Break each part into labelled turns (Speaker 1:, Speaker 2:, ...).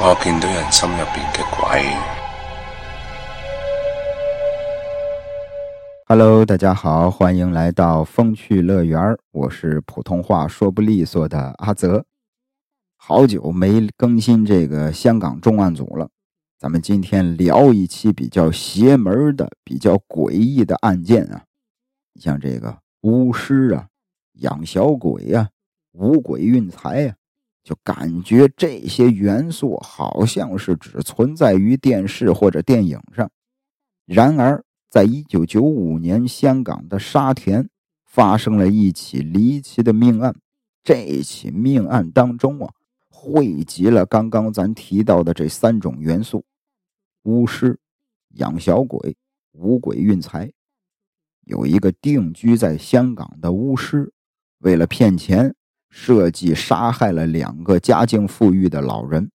Speaker 1: 我见到人心入边嘅鬼。
Speaker 2: Hello，大家好，欢迎来到风趣乐园我是普通话说不利索的阿泽。好久没更新这个香港重案组了，咱们今天聊一期比较邪门的、比较诡异的案件啊。你像这个巫师啊、养小鬼呀、五鬼运财呀，就感觉这些元素好像是只存在于电视或者电影上。然而，在一九九五年，香港的沙田发生了一起离奇的命案。这起命案当中啊，汇集了刚刚咱提到的这三种元素：巫师、养小鬼、五鬼运财。有一个定居在香港的巫师，为了骗钱，设计杀害了两个家境富裕的老人。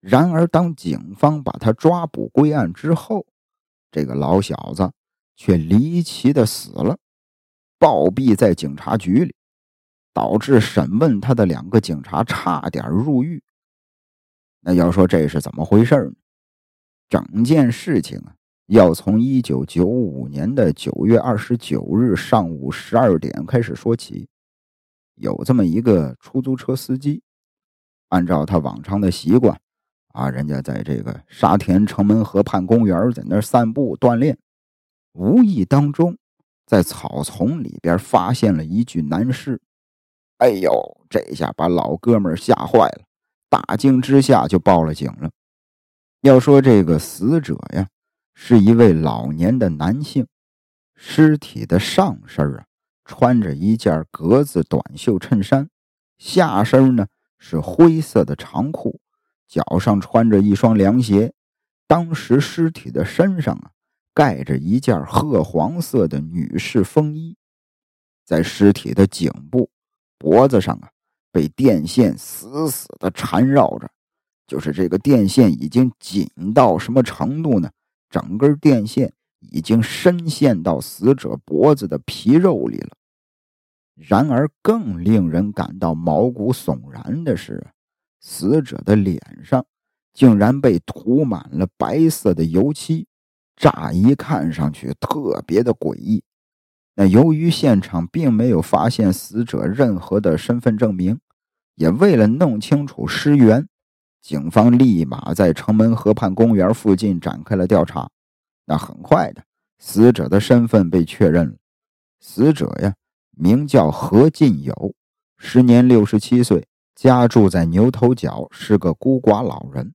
Speaker 2: 然而，当警方把他抓捕归案之后，这个老小子却离奇的死了，暴毙在警察局里，导致审问他的两个警察差点入狱。那要说这是怎么回事呢？整件事情啊，要从一九九五年的九月二十九日上午十二点开始说起。有这么一个出租车司机，按照他往常的习惯。啊，人家在这个沙田城门河畔公园，在那儿散步锻炼，无意当中在草丛里边发现了一具男尸。哎呦，这下把老哥们吓坏了，大惊之下就报了警了。要说这个死者呀，是一位老年的男性，尸体的上身啊穿着一件格子短袖衬衫，下身呢是灰色的长裤。脚上穿着一双凉鞋，当时尸体的身上啊盖着一件褐黄色的女士风衣，在尸体的颈部、脖子上啊被电线死死的缠绕着，就是这个电线已经紧到什么程度呢？整根电线已经深陷到死者脖子的皮肉里了。然而，更令人感到毛骨悚然的是。死者的脸上竟然被涂满了白色的油漆，乍一看上去特别的诡异。那由于现场并没有发现死者任何的身份证明，也为了弄清楚尸源，警方立马在城门河畔公园附近展开了调查。那很快的，死者的身份被确认了。死者呀，名叫何进友，时年六十七岁。家住在牛头角，是个孤寡老人。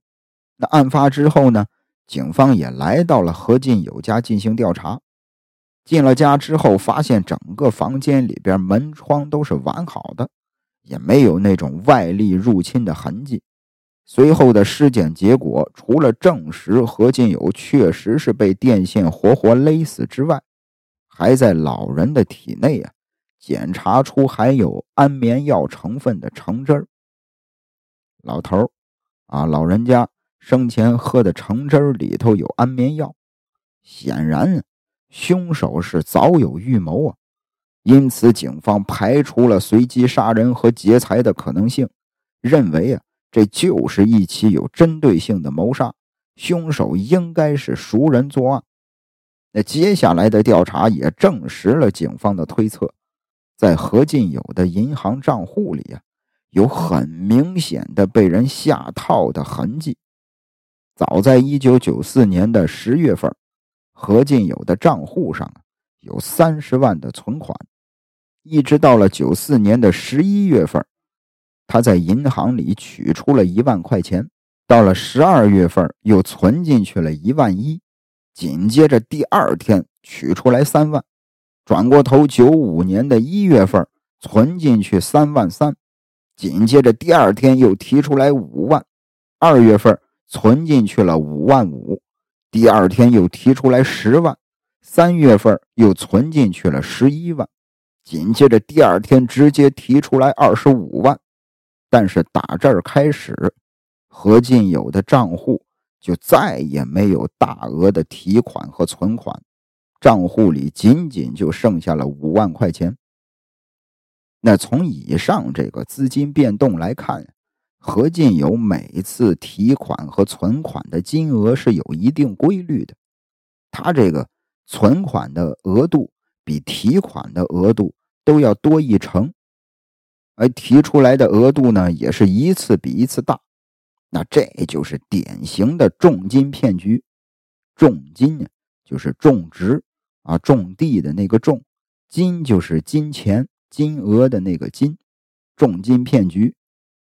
Speaker 2: 那案发之后呢？警方也来到了何进友家进行调查。进了家之后，发现整个房间里边门窗都是完好的，也没有那种外力入侵的痕迹。随后的尸检结果，除了证实何进友确实是被电线活活勒死之外，还在老人的体内啊检查出含有安眠药成分的橙汁儿。老头儿，啊，老人家生前喝的橙汁儿里头有安眠药，显然凶手是早有预谋啊。因此，警方排除了随机杀人和劫财的可能性，认为啊，这就是一起有针对性的谋杀，凶手应该是熟人作案。那接下来的调查也证实了警方的推测，在何进友的银行账户里啊。有很明显的被人下套的痕迹。早在一九九四年的十月份，何进友的账户上有三十万的存款，一直到了九四年的十一月份，他在银行里取出了一万块钱，到了十二月份又存进去了一万一，紧接着第二天取出来三万，转过头九五年的一月份存进去三万三。紧接着第二天又提出来五万，二月份存进去了五万五，第二天又提出来十万，三月份又存进去了十一万，紧接着第二天直接提出来二十五万，但是打这儿开始，何进友的账户就再也没有大额的提款和存款，账户里仅仅就剩下了五万块钱。那从以上这个资金变动来看，何进友每次提款和存款的金额是有一定规律的，他这个存款的额度比提款的额度都要多一成，而提出来的额度呢，也是一次比一次大。那这就是典型的重金骗局。重金呢，就是种植啊，种地的那个种；金就是金钱、金额的那个金。重金骗局。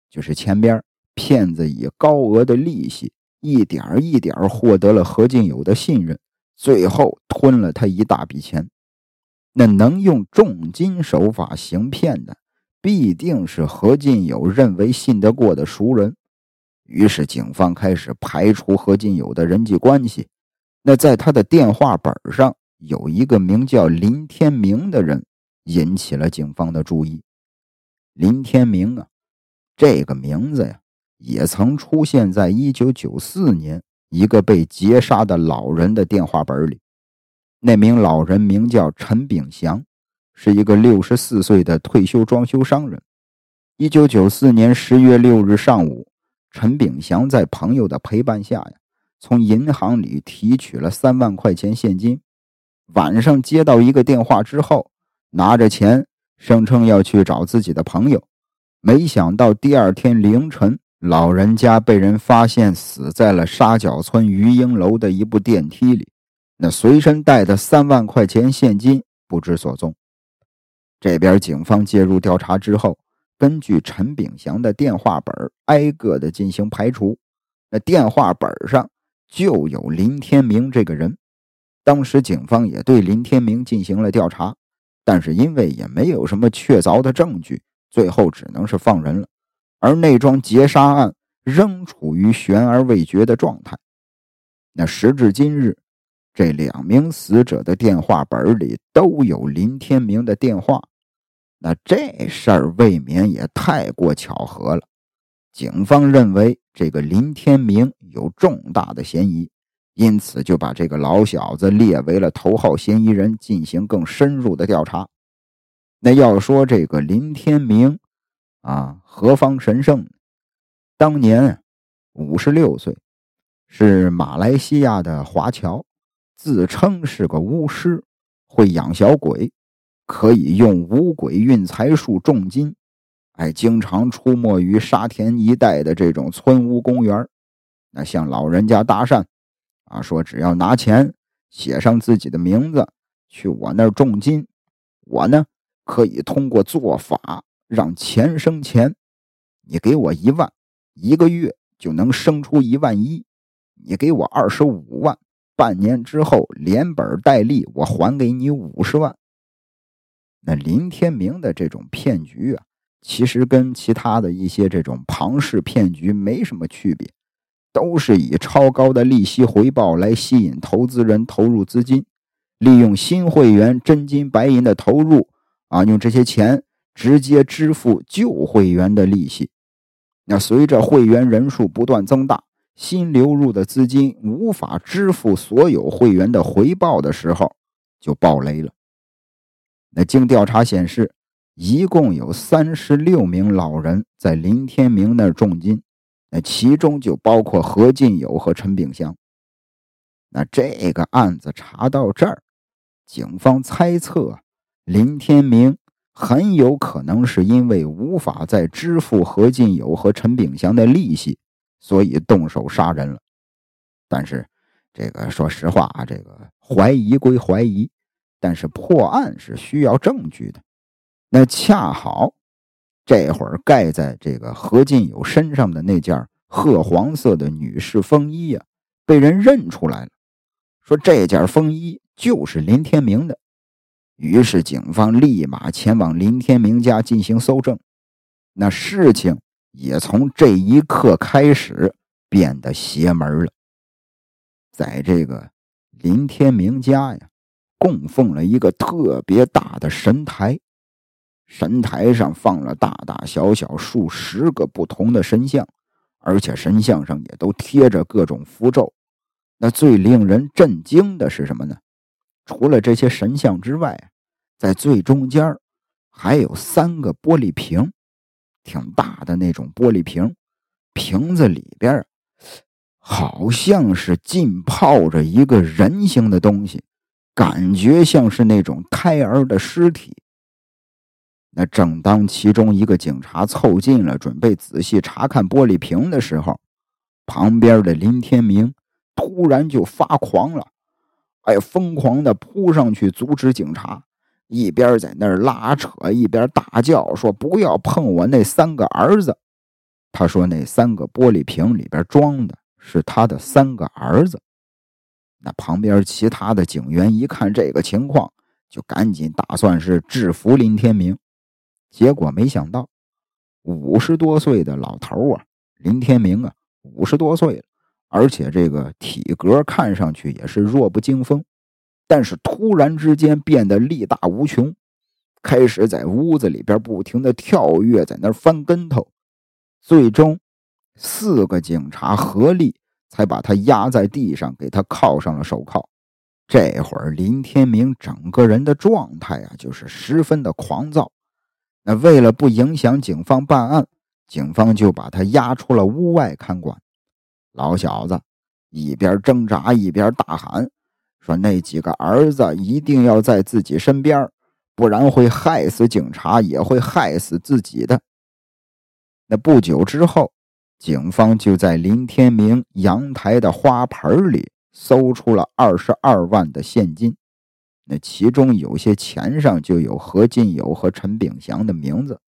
Speaker 2: 就是前边骗子以高额的利息，一点一点获得了何进友的信任，最后吞了他一大笔钱。那能用重金手法行骗的，必定是何进友认为信得过的熟人。于是警方开始排除何进友的人际关系。那在他的电话本上有一个名叫林天明的人，引起了警方的注意。林天明啊。这个名字呀，也曾出现在一九九四年一个被劫杀的老人的电话本里。那名老人名叫陈炳祥，是一个六十四岁的退休装修商人。一九九四年十月六日上午，陈炳祥在朋友的陪伴下呀，从银行里提取了三万块钱现金。晚上接到一个电话之后，拿着钱，声称要去找自己的朋友。没想到第二天凌晨，老人家被人发现死在了沙角村余英楼的一部电梯里。那随身带的三万块钱现金不知所踪。这边警方介入调查之后，根据陈炳祥的电话本挨个的进行排除。那电话本上就有林天明这个人。当时警方也对林天明进行了调查，但是因为也没有什么确凿的证据。最后只能是放人了，而那桩劫杀案仍处于悬而未决的状态。那时至今日，这两名死者的电话本里都有林天明的电话，那这事儿未免也太过巧合了。警方认为这个林天明有重大的嫌疑，因此就把这个老小子列为了头号嫌疑人，进行更深入的调查。那要说这个林天明，啊，何方神圣？当年五十六岁，是马来西亚的华侨，自称是个巫师，会养小鬼，可以用五鬼运财术重金，哎，经常出没于沙田一带的这种村屋公园那向老人家搭讪，啊，说只要拿钱，写上自己的名字，去我那儿重金，我呢。可以通过做法让钱生钱，你给我一万，一个月就能生出一万一；你给我二十五万，半年之后连本带利我还给你五十万。那林天明的这种骗局啊，其实跟其他的一些这种庞氏骗局没什么区别，都是以超高的利息回报来吸引投资人投入资金，利用新会员真金白银的投入。啊，用这些钱直接支付旧会员的利息，那随着会员人数不断增大，新流入的资金无法支付所有会员的回报的时候，就爆雷了。那经调查显示，一共有三十六名老人在林天明那儿重金，那其中就包括何进友和陈炳祥。那这个案子查到这儿，警方猜测。林天明很有可能是因为无法再支付何进友和陈炳祥的利息，所以动手杀人了。但是，这个说实话啊，这个怀疑归怀疑，但是破案是需要证据的。那恰好，这会儿盖在这个何进友身上的那件褐黄色的女士风衣呀，被人认出来了，说这件风衣就是林天明的。于是，警方立马前往林天明家进行搜证。那事情也从这一刻开始变得邪门了。在这个林天明家呀，供奉了一个特别大的神台，神台上放了大大小小数十个不同的神像，而且神像上也都贴着各种符咒。那最令人震惊的是什么呢？除了这些神像之外，在最中间还有三个玻璃瓶，挺大的那种玻璃瓶，瓶子里边好像是浸泡着一个人形的东西，感觉像是那种胎儿的尸体。那正当其中一个警察凑近了，准备仔细查看玻璃瓶的时候，旁边的林天明突然就发狂了，哎，疯狂的扑上去阻止警察，一边在那儿拉扯，一边大叫说：“不要碰我那三个儿子！”他说：“那三个玻璃瓶里边装的是他的三个儿子。”那旁边其他的警员一看这个情况，就赶紧打算是制服林天明。结果没想到，五十多岁的老头啊，林天明啊，五十多岁了，而且这个体格看上去也是弱不禁风，但是突然之间变得力大无穷，开始在屋子里边不停的跳跃，在那翻跟头，最终四个警察合力才把他压在地上，给他铐上了手铐。这会儿林天明整个人的状态啊，就是十分的狂躁。那为了不影响警方办案，警方就把他押出了屋外看管。老小子一边挣扎一边大喊，说：“那几个儿子一定要在自己身边，不然会害死警察，也会害死自己的。”那不久之后，警方就在林天明阳台的花盆里搜出了二十二万的现金。那其中有些钱上就有何进友和陈炳祥的名字，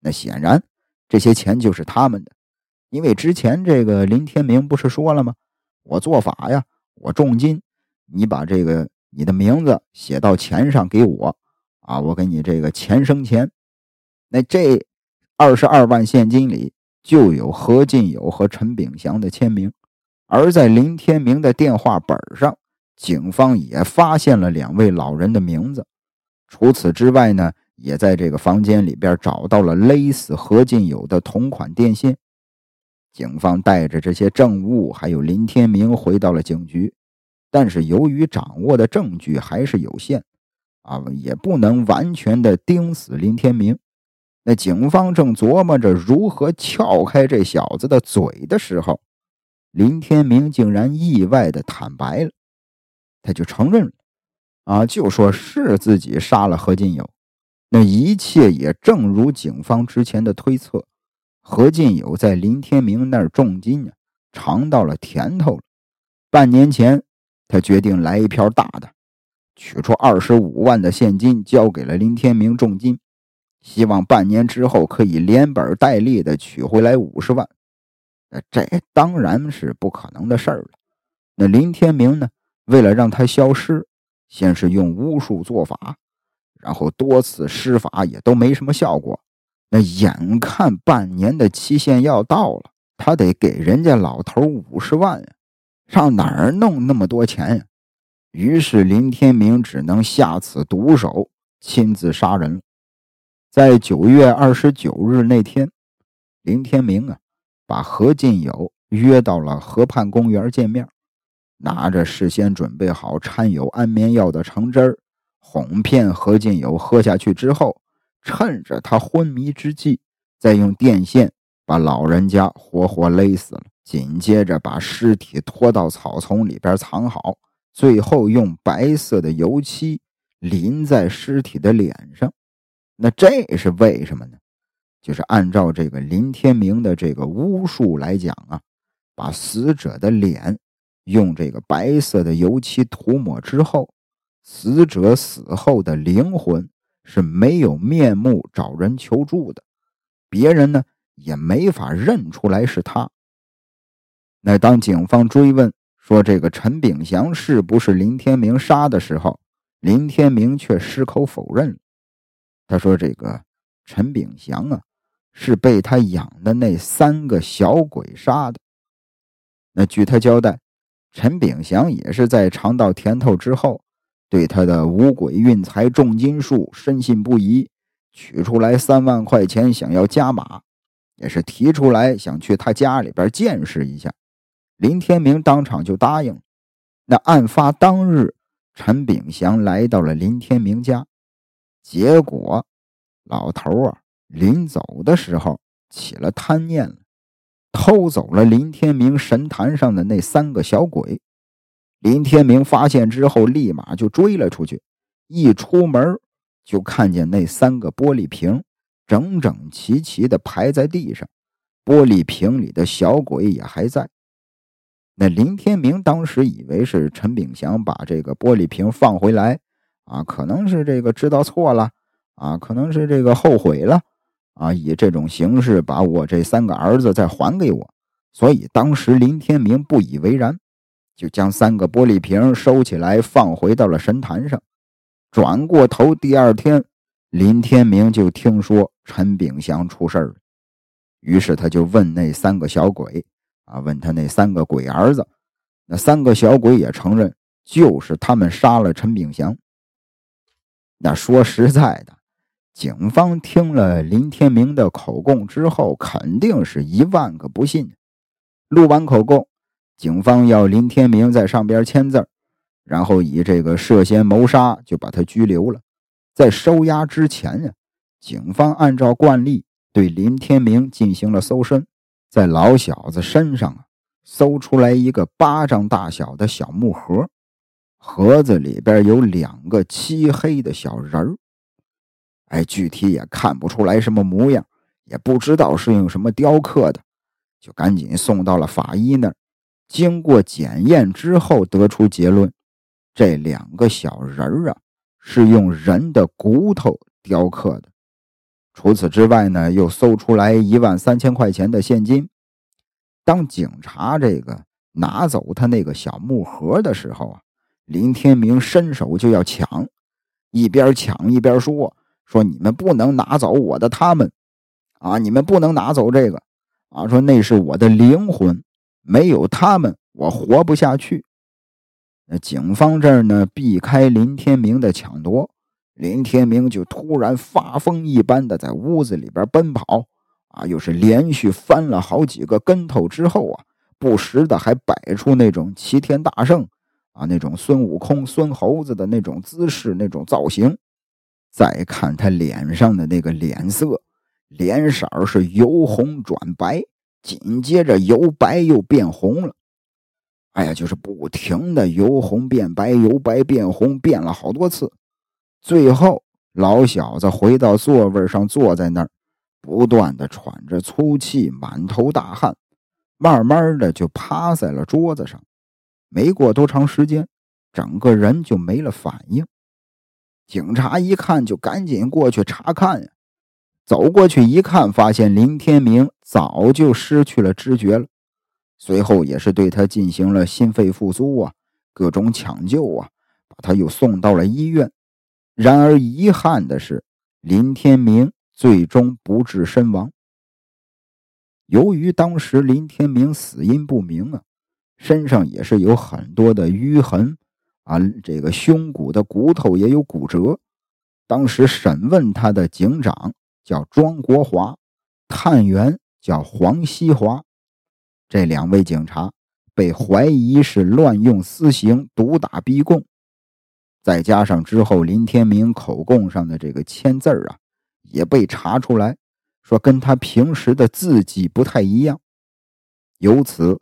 Speaker 2: 那显然这些钱就是他们的，因为之前这个林天明不是说了吗？我做法呀，我重金，你把这个你的名字写到钱上给我，啊，我给你这个钱生钱。那这二十二万现金里就有何进友和陈炳祥的签名，而在林天明的电话本上。警方也发现了两位老人的名字，除此之外呢，也在这个房间里边找到了勒死何进友的同款电线。警方带着这些证物，还有林天明回到了警局，但是由于掌握的证据还是有限，啊，也不能完全的盯死林天明。那警方正琢磨着如何撬开这小子的嘴的时候，林天明竟然意外的坦白了。他就承认了，啊，就说是自己杀了何进友。那一切也正如警方之前的推测，何进友在林天明那儿重金呢，尝到了甜头了。半年前，他决定来一票大的，取出二十五万的现金交给了林天明重金，希望半年之后可以连本带利的取回来五十万。这当然是不可能的事儿了。那林天明呢？为了让他消失，先是用巫术做法，然后多次施法也都没什么效果。那眼看半年的期限要到了，他得给人家老头五十万呀，上哪儿弄那么多钱呀？于是林天明只能下此毒手，亲自杀人了。在九月二十九日那天，林天明啊，把何进友约到了河畔公园见面。拿着事先准备好掺有安眠药的橙汁儿，哄骗何进友喝下去之后，趁着他昏迷之际，再用电线把老人家活活勒死了。紧接着把尸体拖到草丛里边藏好，最后用白色的油漆淋在尸体的脸上。那这是为什么呢？就是按照这个林天明的这个巫术来讲啊，把死者的脸。用这个白色的油漆涂抹之后，死者死后的灵魂是没有面目找人求助的，别人呢也没法认出来是他。那当警方追问说这个陈炳祥是不是林天明杀的时候，林天明却矢口否认。他说：“这个陈炳祥啊，是被他养的那三个小鬼杀的。”那据他交代。陈炳祥也是在尝到甜头之后，对他的五鬼运财重金术深信不疑，取出来三万块钱想要加码，也是提出来想去他家里边见识一下。林天明当场就答应了。那案发当日，陈炳祥来到了林天明家，结果老头啊临走的时候起了贪念了，偷走了林天明神坛上的那三个小鬼。林天明发现之后，立马就追了出去。一出门就看见那三个玻璃瓶整整齐齐的排在地上，玻璃瓶里的小鬼也还在。那林天明当时以为是陈炳祥把这个玻璃瓶放回来，啊，可能是这个知道错了，啊，可能是这个后悔了，啊，以这种形式把我这三个儿子再还给我。所以当时林天明不以为然，就将三个玻璃瓶收起来放回到了神坛上。转过头，第二天，林天明就听说陈炳祥出事了，于是他就问那三个小鬼。啊！问他那三个鬼儿子，那三个小鬼也承认，就是他们杀了陈炳祥。那说实在的，警方听了林天明的口供之后，肯定是一万个不信。录完口供，警方要林天明在上边签字，然后以这个涉嫌谋杀就把他拘留了。在收押之前呀，警方按照惯例对林天明进行了搜身。在老小子身上啊，搜出来一个巴掌大小的小木盒，盒子里边有两个漆黑的小人儿。哎，具体也看不出来什么模样，也不知道是用什么雕刻的，就赶紧送到了法医那儿。经过检验之后，得出结论：这两个小人儿啊，是用人的骨头雕刻的。除此之外呢，又搜出来一万三千块钱的现金。当警察这个拿走他那个小木盒的时候啊，林天明伸手就要抢，一边抢一边说：“说你们不能拿走我的他们，啊，你们不能拿走这个，啊，说那是我的灵魂，没有他们我活不下去。”那警方这儿呢，避开林天明的抢夺。林天明就突然发疯一般的在屋子里边奔跑，啊，又是连续翻了好几个跟头之后啊，不时的还摆出那种齐天大圣啊那种孙悟空、孙猴子的那种姿势、那种造型。再看他脸上的那个脸色，脸色是由红转白，紧接着由白又变红了。哎呀，就是不停的由红变白，由白变红，变了好多次。最后，老小子回到座位上，坐在那儿，不断的喘着粗气，满头大汗，慢慢的就趴在了桌子上。没过多长时间，整个人就没了反应。警察一看，就赶紧过去查看呀。走过去一看，发现林天明早就失去了知觉了。随后也是对他进行了心肺复苏啊，各种抢救啊，把他又送到了医院。然而遗憾的是，林天明最终不治身亡。由于当时林天明死因不明啊，身上也是有很多的淤痕啊，这个胸骨的骨头也有骨折。当时审问他的警长叫庄国华，探员叫黄西华，这两位警察被怀疑是乱用私刑、毒打逼供。再加上之后林天明口供上的这个签字啊，也被查出来，说跟他平时的字迹不太一样，由此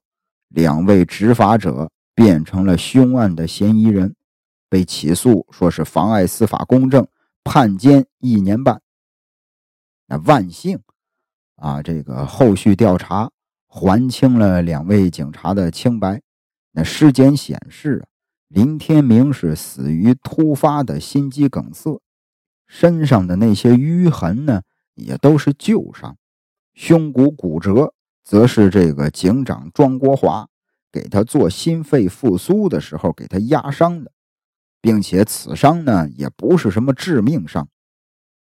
Speaker 2: 两位执法者变成了凶案的嫌疑人，被起诉，说是妨碍司法公正，判监一年半。那万幸啊，这个后续调查还清了两位警察的清白。那尸检显示啊。林天明是死于突发的心肌梗塞，身上的那些淤痕呢，也都是旧伤，胸骨骨折则是这个警长庄国华给他做心肺复苏的时候给他压伤的，并且此伤呢也不是什么致命伤。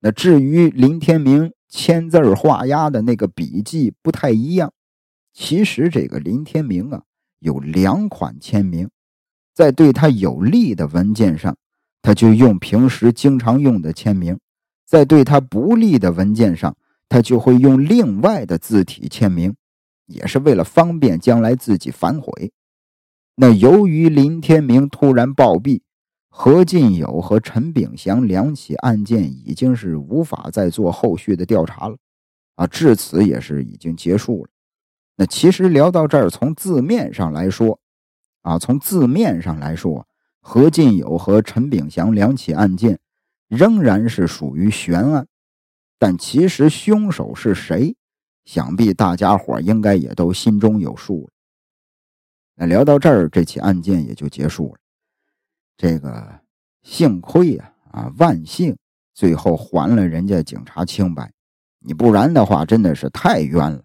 Speaker 2: 那至于林天明签字画押的那个笔迹不太一样，其实这个林天明啊有两款签名。在对他有利的文件上，他就用平时经常用的签名；在对他不利的文件上，他就会用另外的字体签名，也是为了方便将来自己反悔。那由于林天明突然暴毙，何进友和陈炳祥两起案件已经是无法再做后续的调查了，啊，至此也是已经结束了。那其实聊到这儿，从字面上来说，啊，从字面上来说，何进友和陈炳祥两起案件仍然是属于悬案，但其实凶手是谁，想必大家伙应该也都心中有数了。那聊到这儿，这起案件也就结束了。这个幸亏呀，啊，万幸，最后还了人家警察清白。你不然的话，真的是太冤了，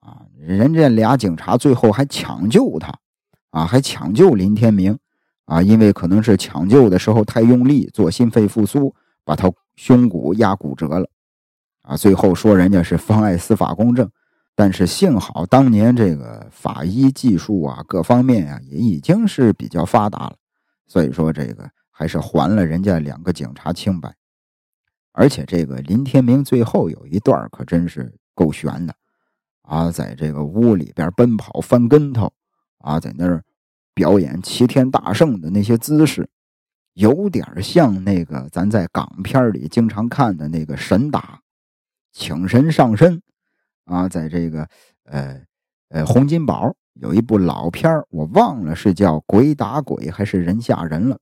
Speaker 2: 啊！人家俩警察最后还抢救他，啊，还抢救林天明，啊，因为可能是抢救的时候太用力，做心肺复苏，把他胸骨压骨折了，啊，最后说人家是妨碍司法公正，但是幸好当年这个法医技术啊，各方面呀也已经是比较发达了，所以说这个还是还了人家两个警察清白。而且这个林天明最后有一段可真是够悬的，啊，在这个屋里边奔跑翻跟头，啊，在那儿表演齐天大圣的那些姿势，有点像那个咱在港片里经常看的那个神打，请神上身，啊，在这个呃呃洪金宝有一部老片我忘了是叫鬼打鬼还是人吓人了，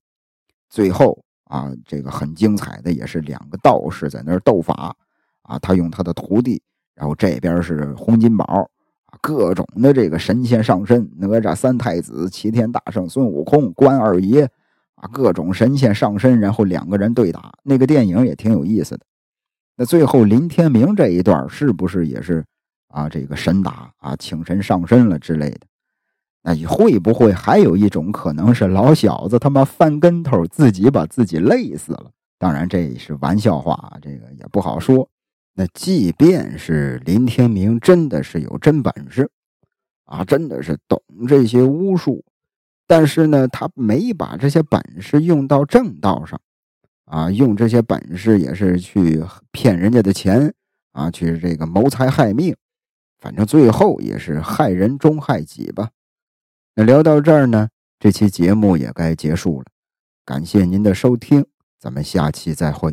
Speaker 2: 最后。啊，这个很精彩的，也是两个道士在那儿斗法啊。他用他的徒弟，然后这边是洪金宝，各种的这个神仙上身，哪吒三太子、齐天大圣孙悟空、关二爷啊，各种神仙上身，然后两个人对打。那个电影也挺有意思的。那最后林天明这一段是不是也是啊？这个神打啊，请神上身了之类的？那你会不会还有一种可能是老小子他妈翻跟头自己把自己累死了？当然这也是玩笑话，这个也不好说。那即便是林天明真的是有真本事啊，真的是懂这些巫术，但是呢，他没把这些本事用到正道上啊，用这些本事也是去骗人家的钱啊，去这个谋财害命，反正最后也是害人终害己吧。那聊到这儿呢，这期节目也该结束了。感谢您的收听，咱们下期再会。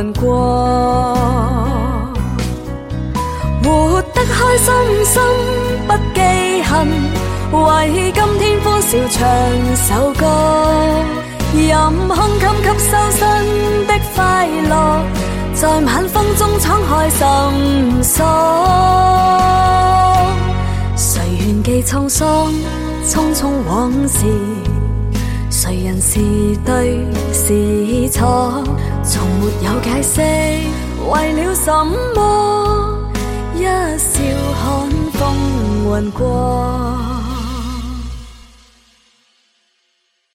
Speaker 3: 云过，活得开心心不记恨，为今天欢笑唱首歌，任空襟吸收新的快乐。在晚风中敞开心锁，谁愿记沧桑，匆匆往事，谁人是对是错，从没有解释，为了什么，一笑看风云过。